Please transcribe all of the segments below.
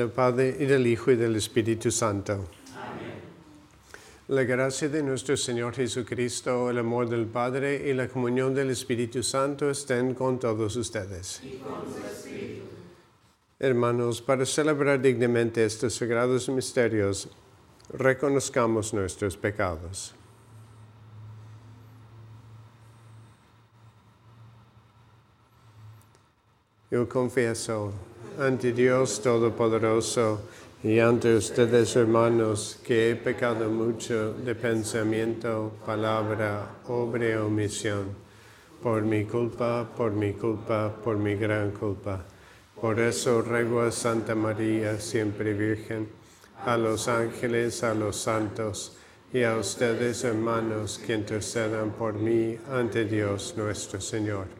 Del Padre y del Hijo y del Espíritu Santo. Amén. La gracia de nuestro Señor Jesucristo, el amor del Padre y la comunión del Espíritu Santo estén con todos ustedes. Y con su Espíritu. Hermanos, para celebrar dignamente estos sagrados misterios, reconozcamos nuestros pecados. Yo confieso ante Dios Todopoderoso y ante ustedes, hermanos, que he pecado mucho de pensamiento, palabra, obra y omisión, por mi culpa, por mi culpa, por mi gran culpa. Por eso ruego a Santa María, siempre Virgen, a los ángeles, a los santos, y a ustedes, hermanos, que intercedan por mí ante Dios nuestro Señor.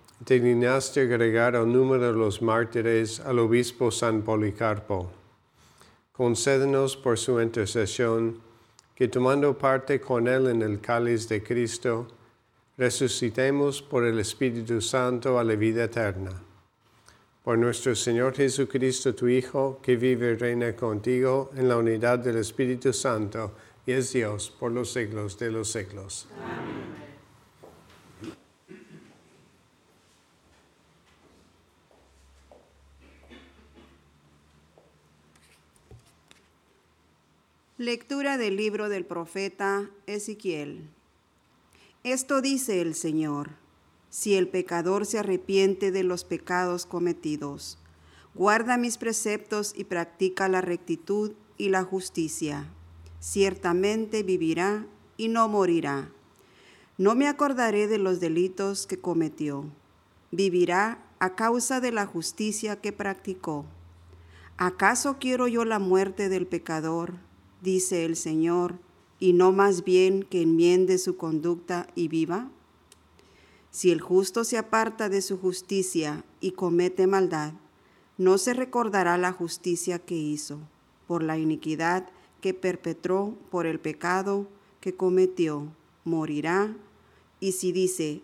te agregar al número de los mártires al obispo San Policarpo. Concédenos por su intercesión que tomando parte con él en el cáliz de Cristo, resucitemos por el Espíritu Santo a la vida eterna. Por nuestro Señor Jesucristo, tu Hijo, que vive y reina contigo en la unidad del Espíritu Santo, y es Dios por los siglos de los siglos. Amén. Lectura del libro del profeta Ezequiel. Esto dice el Señor, si el pecador se arrepiente de los pecados cometidos, guarda mis preceptos y practica la rectitud y la justicia, ciertamente vivirá y no morirá. No me acordaré de los delitos que cometió. Vivirá a causa de la justicia que practicó. ¿Acaso quiero yo la muerte del pecador? Dice el Señor, y no más bien que enmiende su conducta y viva? Si el justo se aparta de su justicia y comete maldad, no se recordará la justicia que hizo, por la iniquidad que perpetró, por el pecado que cometió, morirá. Y si dice,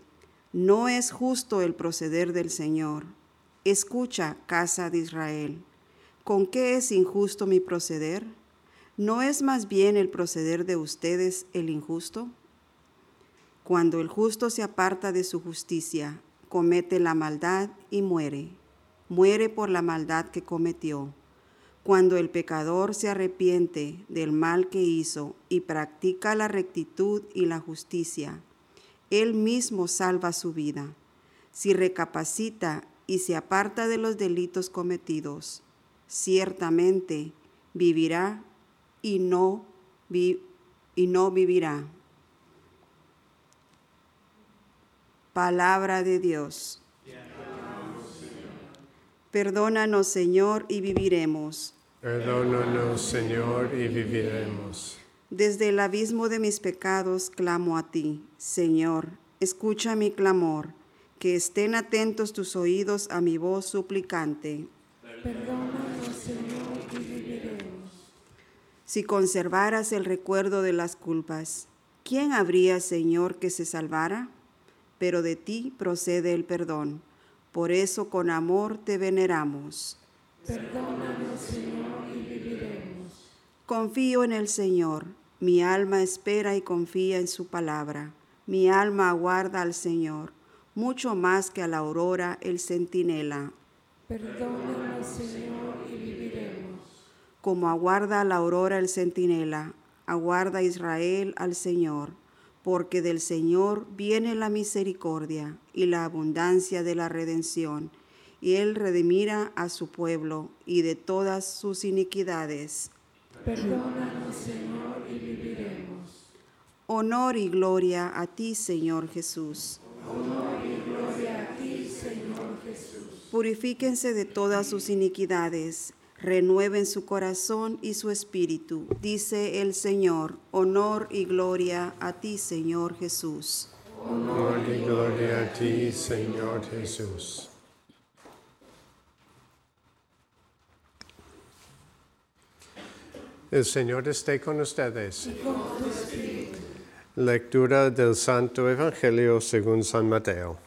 no es justo el proceder del Señor, Escucha, casa de Israel. ¿Con qué es injusto mi proceder? ¿No es más bien el proceder de ustedes el injusto? Cuando el justo se aparta de su justicia, comete la maldad y muere. Muere por la maldad que cometió. Cuando el pecador se arrepiente del mal que hizo y practica la rectitud y la justicia, él mismo salva su vida. Si recapacita y se aparta de los delitos cometidos, ciertamente vivirá y no, y no vivirá. Palabra de Dios. Perdónanos, Señor, y viviremos. Perdónanos, Señor, y viviremos. Desde el abismo de mis pecados clamo a ti, Señor, escucha mi clamor, que estén atentos tus oídos a mi voz suplicante. Perdónanos, Señor. Si conservaras el recuerdo de las culpas, ¿quién habría, Señor, que se salvara? pero de ti procede el perdón. Por eso con amor te veneramos. Perdónanos, Señor, y viviremos. Confío en el Señor. Mi alma espera y confía en su palabra. Mi alma aguarda al Señor, mucho más que a la aurora el centinela. Perdónanos, Señor. Como aguarda la aurora el centinela, aguarda Israel al Señor porque del Señor viene la misericordia y la abundancia de la redención, y Él redimirá a su pueblo y de todas sus iniquidades. Perdónanos, Señor, y viviremos. Honor y gloria a ti, Señor Jesús. Honor y gloria a ti, Señor Jesús. Purifíquense de todas sus iniquidades renueven su corazón y su espíritu. Dice el Señor, honor y gloria a ti, Señor Jesús. Honor y gloria a ti, Señor Jesús. El Señor esté con ustedes. Lectura del Santo Evangelio según San Mateo.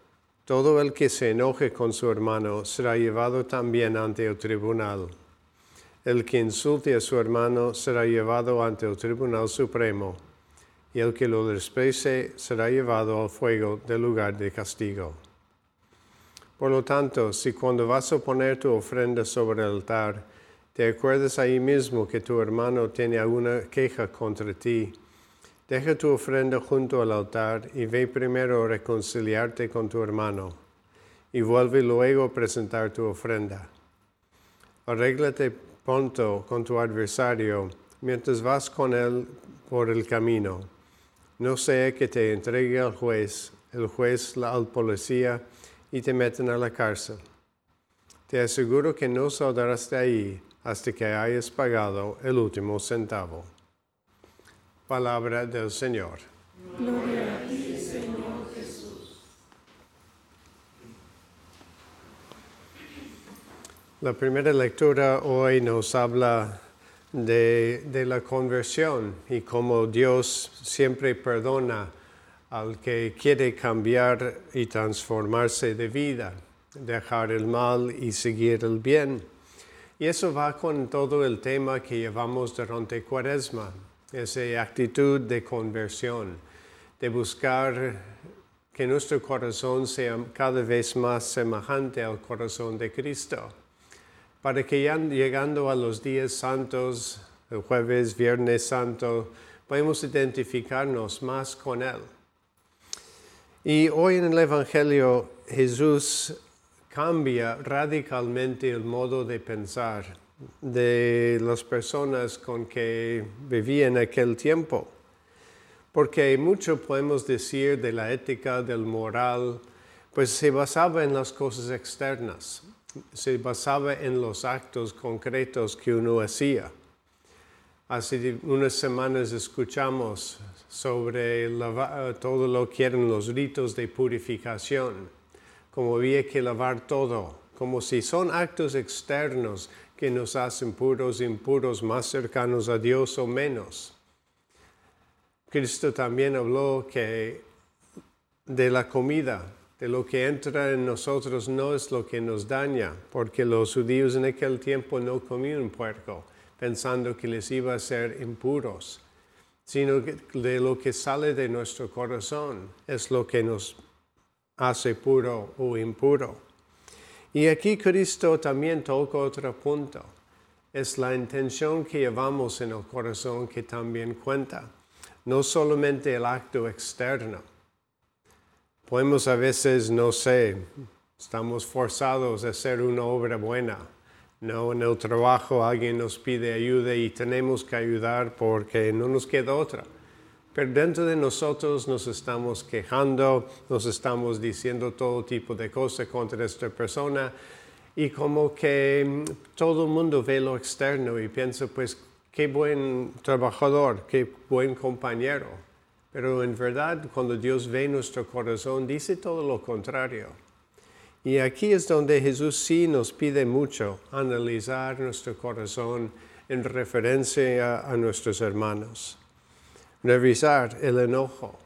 todo el que se enoje con su hermano será llevado también ante el tribunal. El que insulte a su hermano será llevado ante el tribunal supremo, y el que lo desprecie será llevado al fuego del lugar de castigo. Por lo tanto, si cuando vas a poner tu ofrenda sobre el altar, te acuerdas ahí mismo que tu hermano tiene alguna queja contra ti, Deja tu ofrenda junto al altar y ve primero a reconciliarte con tu hermano y vuelve luego a presentar tu ofrenda. Arréglate pronto con tu adversario mientras vas con él por el camino. No sea que te entregue al juez, el juez al policía y te meten a la cárcel. Te aseguro que no saldrás de ahí hasta que hayas pagado el último centavo. Palabra del Señor. Gloria a ti, Señor Jesús. La primera lectura hoy nos habla de, de, la conversión y cómo Dios siempre perdona al que quiere cambiar y transformarse de vida, dejar el mal y seguir el bien. Y eso va con todo el tema que llevamos durante Cuaresma, esa actitud de conversión, de buscar que nuestro corazón sea cada vez más semejante al corazón de Cristo, para que llegando a los días santos, el jueves, viernes santo, podamos identificarnos más con Él. Y hoy en el Evangelio Jesús cambia radicalmente el modo de pensar de las personas con que vivía en aquel tiempo. Porque mucho podemos decir de la ética, del moral, pues se basaba en las cosas externas, se basaba en los actos concretos que uno hacía. Hace unas semanas escuchamos sobre todo lo que eran los ritos de purificación, como había que lavar todo, como si son actos externos que nos hacen puros, impuros, más cercanos a Dios o menos. Cristo también habló que de la comida, de lo que entra en nosotros no es lo que nos daña, porque los judíos en aquel tiempo no comían puerco pensando que les iba a ser impuros, sino que de lo que sale de nuestro corazón es lo que nos hace puro o impuro. Y aquí Cristo también toca otro punto. Es la intención que llevamos en el corazón que también cuenta, no solamente el acto externo. Podemos a veces, no sé, estamos forzados a hacer una obra buena, no, en el trabajo alguien nos pide ayuda y tenemos que ayudar porque no nos queda otra. Pero dentro de nosotros nos estamos quejando, nos estamos diciendo todo tipo de cosas contra esta persona y como que mm, todo el mundo ve lo externo y piensa, pues, qué buen trabajador, qué buen compañero. Pero en verdad, cuando Dios ve nuestro corazón, dice todo lo contrario. Y aquí es donde Jesús sí nos pide mucho analizar nuestro corazón en referencia a, nuestros hermanos. Revisar el enojo.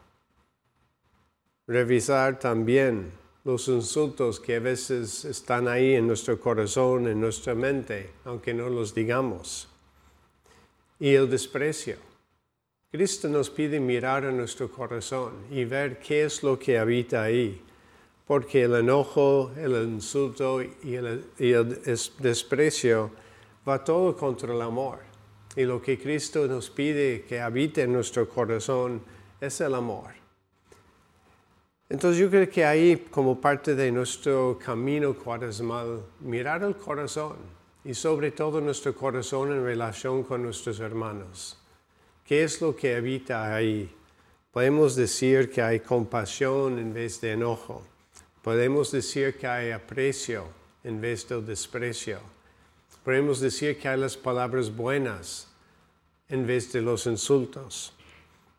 Revisar también los insultos que a veces están ahí en nuestro corazón, en nuestra mente, aunque no los digamos. Y el desprecio. Cristo nos pide mirar a nuestro corazón y ver qué es lo que habita ahí porque el enojo, el insulto y el, desprecio va todo contra el amor. Y lo que Cristo nos pide que habite en nuestro corazón es el amor. Entonces yo creo que ahí, como parte de nuestro camino cuaresmal, mirar el corazón y sobre todo nuestro corazón en relación con nuestros hermanos. ¿Qué es lo que habita ahí? Podemos decir que hay compasión en vez de enojo Podemos decir que hay aprecio en vez del desprecio. Podemos decir que hay las palabras buenas en vez de los insultos.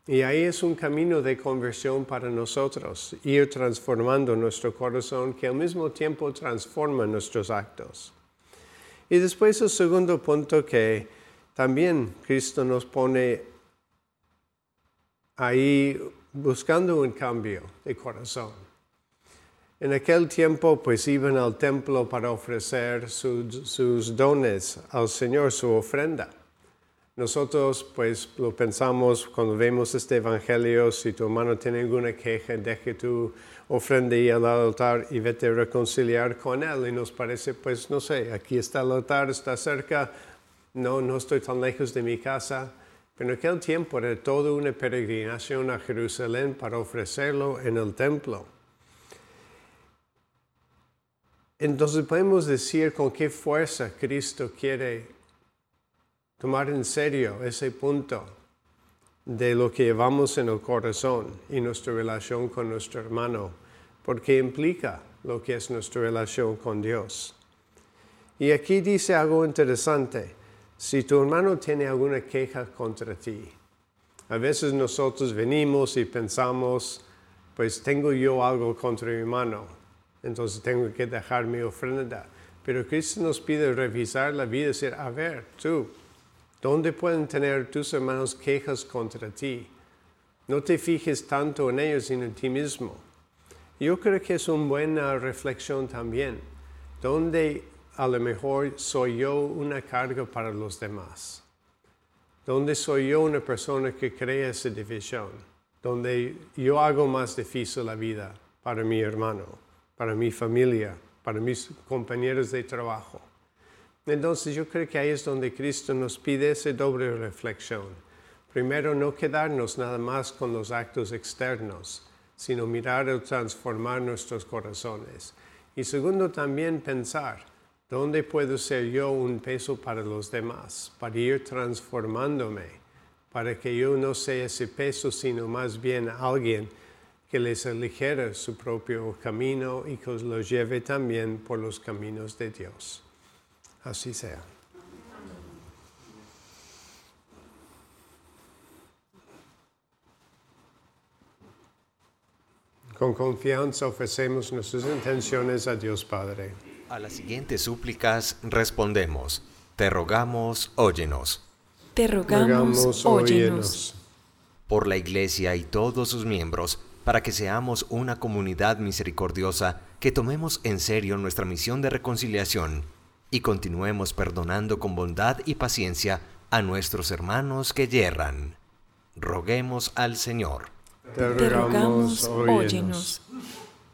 Y ahí es un camino de conversión para nosotros, ir transformando nuestro corazón que al mismo tiempo transforma nuestros actos. Y después el segundo punto que también Cristo nos pone ahí buscando un cambio de corazón. En aquel tiempo pues iban al templo para ofrecer sus dones al Señor, su ofrenda. Nosotros pues lo pensamos cuando vemos este Evangelio, si tu hermano tiene alguna queja, deje tu ofrenda y al altar y vete a reconciliar con él. Y nos parece pues no sé, aquí está el altar, está cerca, no, no estoy tan lejos de mi casa. Pero en aquel tiempo era toda una peregrinación a Jerusalén para ofrecerlo en el templo. Entonces podemos decir con qué fuerza Cristo quiere tomar en serio ese punto de lo que llevamos en el corazón y nuestra relación con nuestro hermano, porque implica lo que es nuestra relación con Dios. Y aquí dice algo interesante, si tu hermano tiene alguna queja contra ti, a veces nosotros venimos y pensamos, pues tengo yo algo contra mi hermano, entonces tengo que dejar mi ofrenda. Pero Cristo nos pide revisar la vida y decir, a ver, tú, ¿dónde pueden tener tus hermanos quejas contra ti? No te fijes tanto en ellos sino en ti mismo. Yo creo que es una buena reflexión también. ¿Dónde a lo mejor soy yo una carga para los demás? ¿Dónde soy yo una persona que crea esa división? Donde yo hago más difícil la vida para mi hermano para mi familia, para mis compañeros de trabajo. Entonces yo creo que ahí es donde Cristo nos pide esa doble reflexión. Primero, no quedarnos nada más con los actos externos, sino mirar y transformar nuestros corazones. Y segundo, también pensar, ¿dónde puedo ser yo un peso para los demás? Para ir transformándome, para que yo no sea ese peso, sino más bien alguien que les aligere su propio camino y que los lleve también por los caminos de Dios. Así sea. Con confianza ofrecemos nuestras intenciones a Dios Padre. A las siguientes súplicas respondemos, te rogamos, óyenos. Te rogamos, óyenos. Por la Iglesia y todos sus miembros, para que seamos una comunidad misericordiosa, que tomemos en serio nuestra misión de reconciliación y continuemos perdonando con bondad y paciencia a nuestros hermanos que yerran. Roguemos al Señor. Te rogamos, óyenos.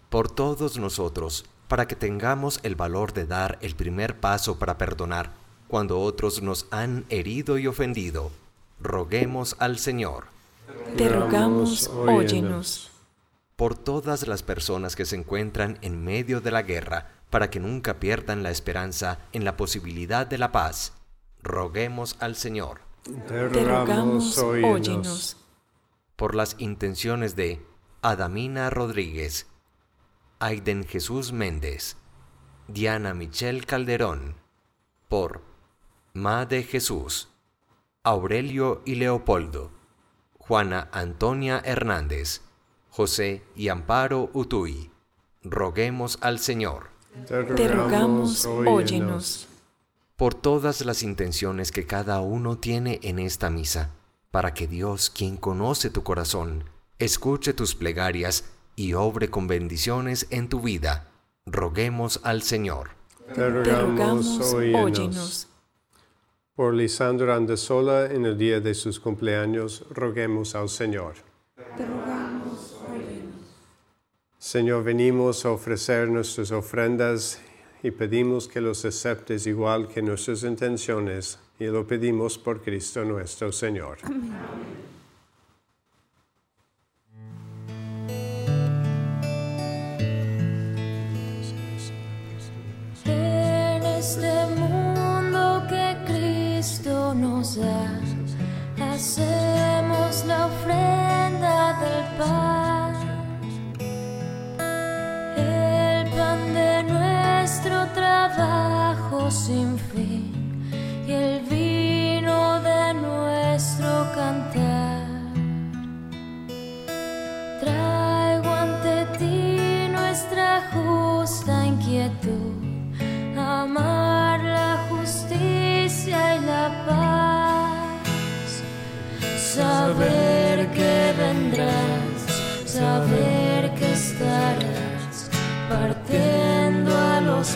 Por todos nosotros, para que tengamos el valor de dar el primer paso para perdonar cuando otros nos han herido y ofendido, roguemos al Señor. Te rogamos, óyenos. Por todas las personas que se encuentran en medio de la guerra, para que nunca pierdan la esperanza en la posibilidad de la paz, roguemos al Señor. Te rogamos, óyenos. Por las intenciones de Adamina Rodríguez, Aiden Jesús Méndez, Diana Michelle Calderón, por Ma de Jesús, Aurelio y Leopoldo, Juana Antonia Hernández, José y Amparo Utuy. Roguemos al Señor. Te rogamos, óyenos. Por todas las intenciones que cada uno tiene en esta misa, para que Dios, quien conoce tu corazón, escuche tus plegarias y obre con bendiciones en tu vida, roguemos al Señor. Te rogamos, óyenos. Por Lisandro Andesola en el día de sus cumpleaños, roguemos al Señor. Te rogamos, óyenos. Señor, venimos a ofrecer nuestras ofrendas y pedimos que los aceptes igual que nuestras intenciones y lo pedimos por Cristo nuestro Señor. En este mundo que Cristo nos da, hacemos la ofrenda del pan. Nuestro trabajo sin fin. Y el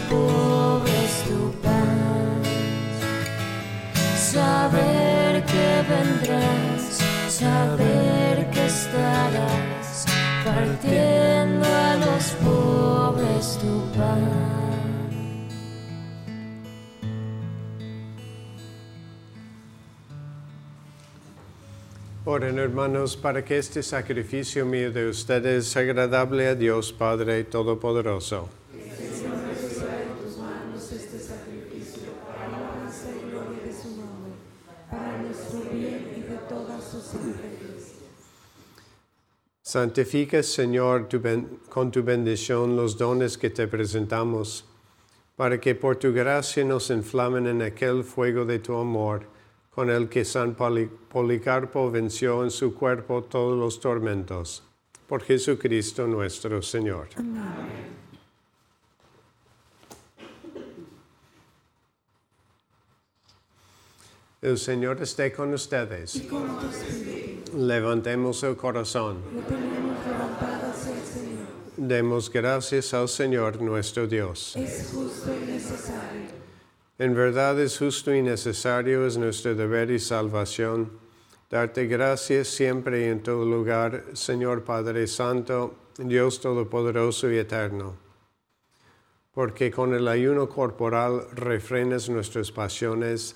pobres tu paz, saber que vendrás, saber que estarás partiendo a los pobres tu pan. Oren hermanos para que este sacrificio mío de ustedes sea agradable a Dios Padre Todopoderoso. Intereses. Santifica, Señor, con tu bendición los dones que te presentamos, para que por tu gracia nos inflamen en aquel fuego de tu amor, con el que San Poli- Policarpo venció en su cuerpo todos los tormentos. Por Jesucristo nuestro Señor. El Señor esté con ustedes. Levantemos el corazón. Demos gracias al Señor nuestro Dios. Es justo y necesario. En verdad es justo y necesario, es nuestro deber y salvación, darte gracias siempre y en todo lugar, Señor Padre Santo, Dios Todopoderoso y Eterno, porque con el ayuno corporal refrenas nuestras pasiones,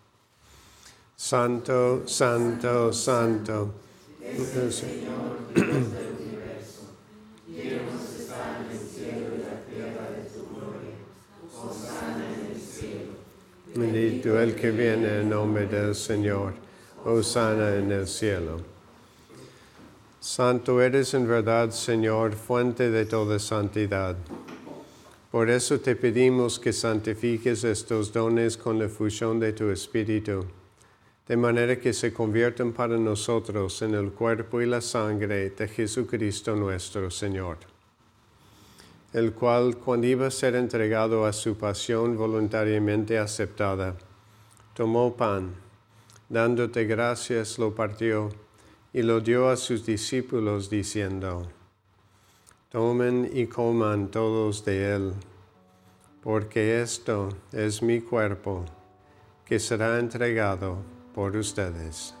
Santo, santo, santo. Bendito el que viene en nombre del Señor. Osana en el cielo. Santo eres en verdad, Señor, fuente de toda santidad. Por eso te pedimos que santifiques estos dones con la fusión de tu Espíritu, de manera que se conviertan para nosotros en el cuerpo y la sangre de Jesucristo nuestro Señor, el cual cuando iba a ser entregado a su pasión voluntariamente aceptada, tomó pan, dándote gracias, lo partió y lo dio a sus discípulos diciendo, Tomen y coman todos de él, porque esto es mi cuerpo que será entregado por ustedes.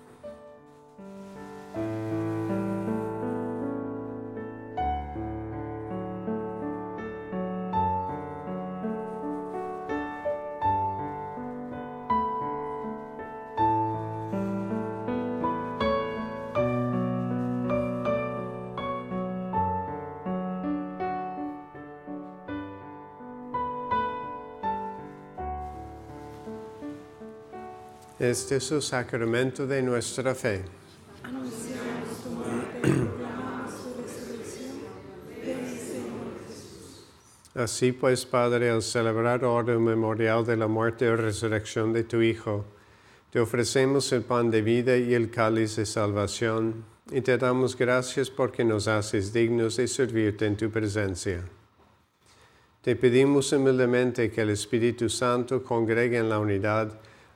Este es el sacramento de nuestra fe. Anunciamos tu muerte proclamamos tu resurrección. Ven, Señor Jesús. Así pues, Padre, al celebrar ahora el memorial de la muerte y resurrección de tu Hijo, te ofrecemos el pan de vida y el cáliz de salvación, y te damos gracias porque nos haces dignos de servirte en tu presencia. Te pedimos humildemente que el Espíritu Santo congregue en la unidad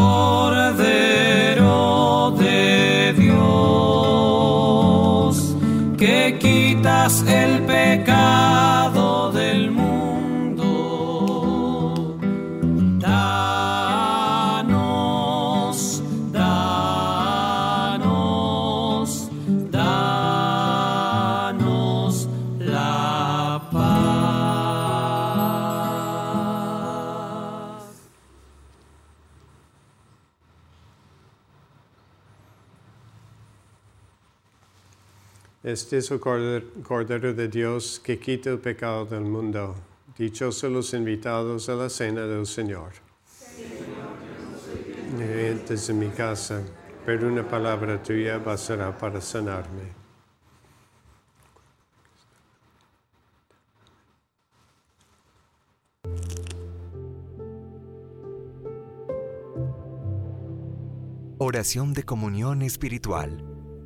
Cordero de Dios, que quitas el pecado Este es el corder- Cordero de Dios que quita el pecado del mundo. Dichosos los invitados a la cena del Señor. Entres en mi casa, pero una palabra tuya bastará para sanarme. Oración de comunión espiritual.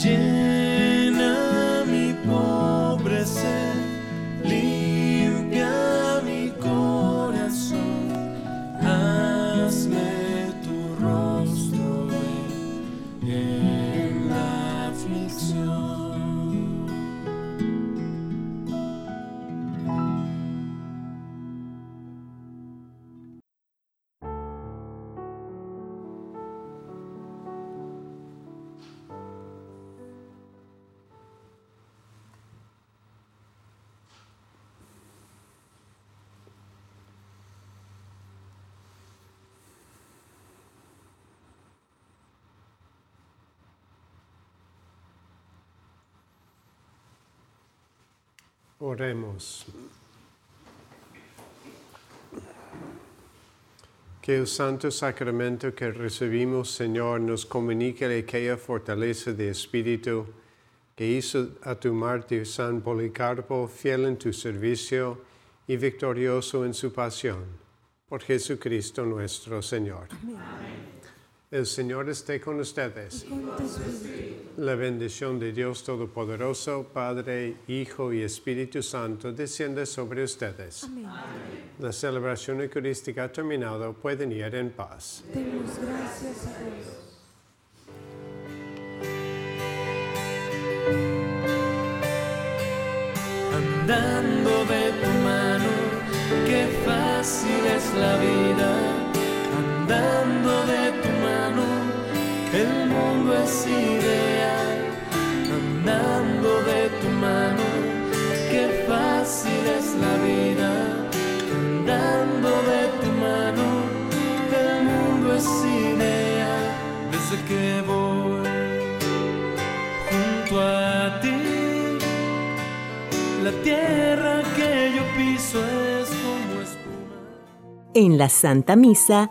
Llena Oremos. Que el santo sacramento que recibimos, Señor, nos comunique aquella fortaleza de espíritu que hizo a tu mártir San Policarpo fiel en tu servicio y victorioso en su pasión. Por Jesucristo nuestro Señor. El Señor esté con ustedes. La bendición de Dios Todopoderoso, Padre, Hijo y Espíritu Santo, desciende sobre ustedes. La celebración eucarística ha terminado. Pueden ir en paz. Demos gracias a Dios. andando de tu mano, qué fácil es la vida, andando de tu mano, el mundo es ideal, andando de tu mano, qué fácil es la vida, andando de tu mano, el mundo es ideal, desde que voy junto a ti. La tierra que yo piso es como espuma. En la Santa Misa